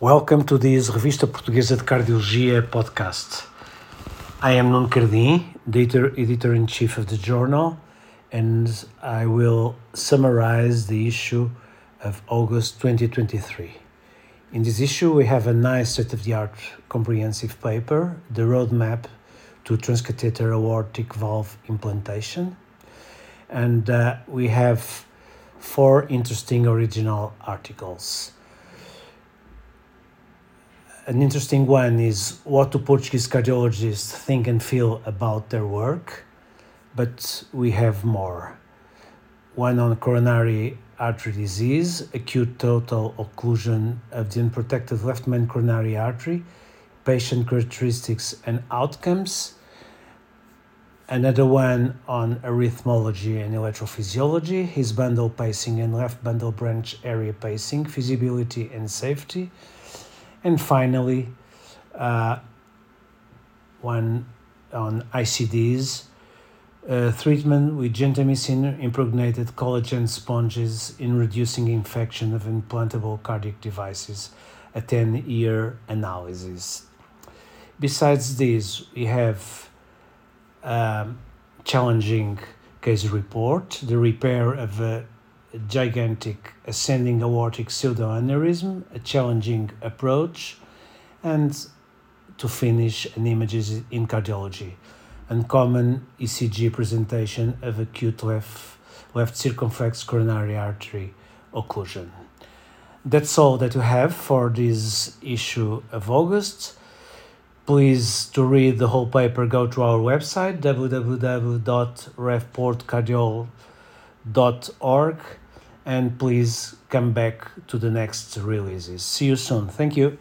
Welcome to this Revista Portuguesa de Cardiologia podcast. I am Nuno Cardim, the editor in chief of the journal, and I will summarize the issue of August 2023. In this issue, we have a nice state of the art comprehensive paper, The Roadmap to Transcatheter Aortic Valve Implantation, and uh, we have four interesting original articles an interesting one is what do Portuguese cardiologists think and feel about their work, but we have more. One on coronary artery disease, acute total occlusion of the unprotected left main coronary artery, patient characteristics and outcomes. Another one on arrhythmology and electrophysiology, his bundle pacing and left bundle branch area pacing, feasibility and safety and finally, uh, one on ICDs, uh, treatment with gentamicin impregnated collagen sponges in reducing infection of implantable cardiac devices, a 10 year analysis. Besides this, we have um, challenging case report, the repair of a gigantic ascending aortic pseudoaneurysm, a challenging approach, and to finish an images in cardiology, uncommon ECG presentation of acute left, left circumflex coronary artery occlusion. That's all that we have for this issue of August. Please, to read the whole paper, go to our website www.revportcardiol.org and please come back to the next releases. See you soon. Thank you.